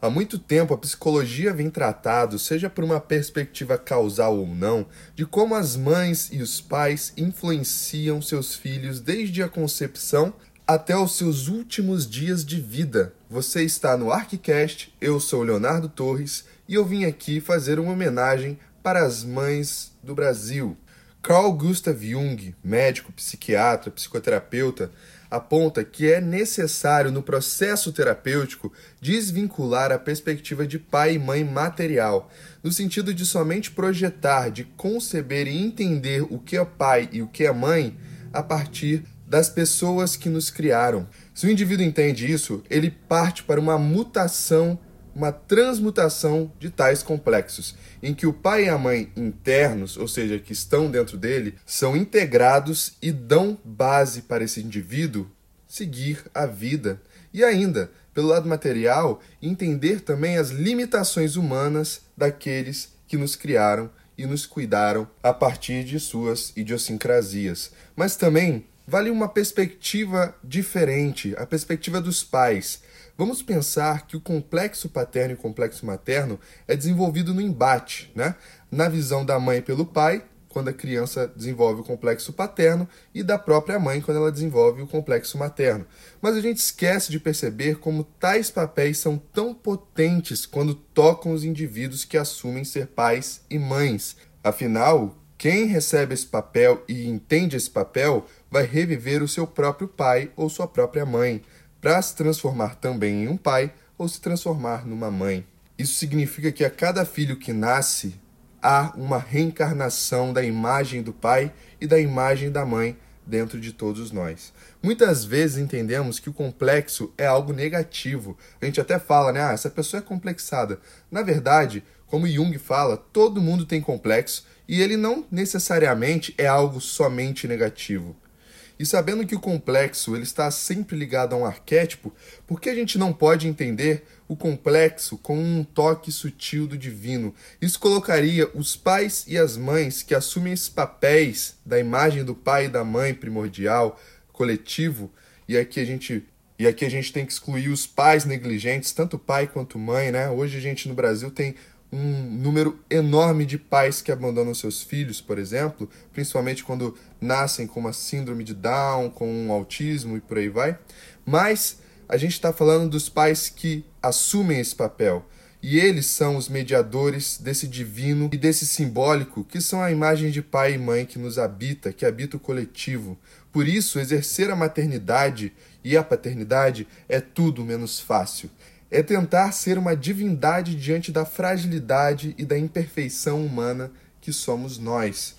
Há muito tempo a psicologia vem tratado, seja por uma perspectiva causal ou não, de como as mães e os pais influenciam seus filhos desde a concepção até os seus últimos dias de vida. Você está no ArcCast, eu sou Leonardo Torres e eu vim aqui fazer uma homenagem para as mães do Brasil. Carl Gustav Jung, médico, psiquiatra, psicoterapeuta, aponta que é necessário no processo terapêutico desvincular a perspectiva de pai e mãe material, no sentido de somente projetar, de conceber e entender o que é pai e o que é mãe a partir das pessoas que nos criaram. Se o indivíduo entende isso, ele parte para uma mutação uma transmutação de tais complexos, em que o pai e a mãe internos, ou seja, que estão dentro dele, são integrados e dão base para esse indivíduo seguir a vida. E ainda, pelo lado material, entender também as limitações humanas daqueles que nos criaram e nos cuidaram a partir de suas idiosincrasias. Mas também vale uma perspectiva diferente, a perspectiva dos pais Vamos pensar que o complexo paterno e o complexo materno é desenvolvido no embate, né? Na visão da mãe pelo pai, quando a criança desenvolve o complexo paterno, e da própria mãe quando ela desenvolve o complexo materno. Mas a gente esquece de perceber como tais papéis são tão potentes quando tocam os indivíduos que assumem ser pais e mães. Afinal, quem recebe esse papel e entende esse papel vai reviver o seu próprio pai ou sua própria mãe para se transformar também em um pai ou se transformar numa mãe. Isso significa que a cada filho que nasce há uma reencarnação da imagem do pai e da imagem da mãe dentro de todos nós. Muitas vezes entendemos que o complexo é algo negativo. A gente até fala, né? Ah, essa pessoa é complexada. Na verdade, como Jung fala, todo mundo tem complexo e ele não necessariamente é algo somente negativo. E sabendo que o complexo ele está sempre ligado a um arquétipo, por que a gente não pode entender o complexo com um toque sutil do divino? Isso colocaria os pais e as mães que assumem esses papéis da imagem do pai e da mãe primordial, coletivo, e aqui a gente e aqui a gente tem que excluir os pais negligentes, tanto pai quanto mãe, né? Hoje a gente no Brasil tem um número enorme de pais que abandonam seus filhos, por exemplo, principalmente quando nascem com uma síndrome de Down, com um autismo e por aí vai. Mas a gente está falando dos pais que assumem esse papel. E eles são os mediadores desse divino e desse simbólico que são a imagem de pai e mãe que nos habita, que habita o coletivo. Por isso, exercer a maternidade e a paternidade é tudo menos fácil é tentar ser uma divindade diante da fragilidade e da imperfeição humana que somos nós.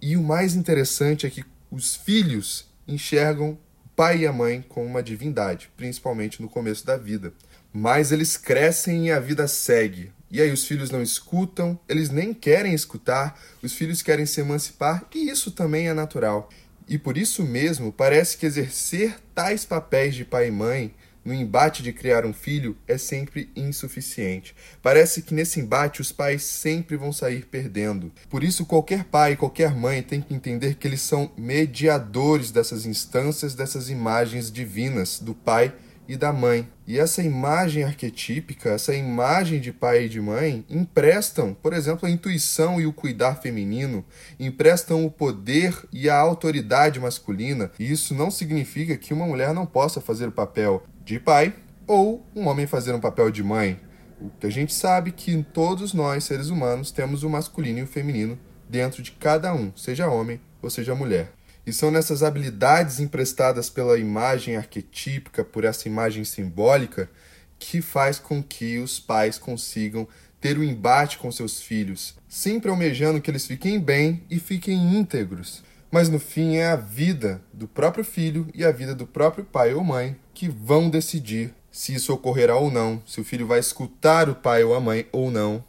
E o mais interessante é que os filhos enxergam o pai e a mãe como uma divindade, principalmente no começo da vida. Mas eles crescem e a vida segue. E aí os filhos não escutam, eles nem querem escutar, os filhos querem se emancipar, e isso também é natural. E por isso mesmo, parece que exercer tais papéis de pai e mãe no embate de criar um filho é sempre insuficiente. Parece que nesse embate os pais sempre vão sair perdendo. Por isso, qualquer pai, qualquer mãe tem que entender que eles são mediadores dessas instâncias, dessas imagens divinas do pai e da mãe. E essa imagem arquetípica, essa imagem de pai e de mãe, emprestam, por exemplo, a intuição e o cuidar feminino, emprestam o poder e a autoridade masculina. E isso não significa que uma mulher não possa fazer o papel de pai ou um homem fazer um papel de mãe. O que a gente sabe que todos nós, seres humanos, temos o masculino e o feminino dentro de cada um, seja homem ou seja mulher. E são nessas habilidades emprestadas pela imagem arquetípica, por essa imagem simbólica, que faz com que os pais consigam ter o um embate com seus filhos, sempre almejando que eles fiquem bem e fiquem íntegros. Mas no fim é a vida do próprio filho e a vida do próprio pai ou mãe que vão decidir se isso ocorrerá ou não, se o filho vai escutar o pai ou a mãe ou não.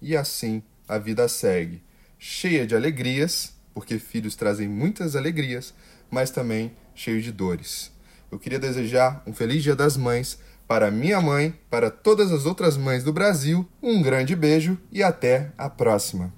E assim a vida segue, cheia de alegrias, porque filhos trazem muitas alegrias, mas também cheio de dores. Eu queria desejar um feliz Dia das Mães para minha mãe, para todas as outras mães do Brasil. Um grande beijo e até a próxima.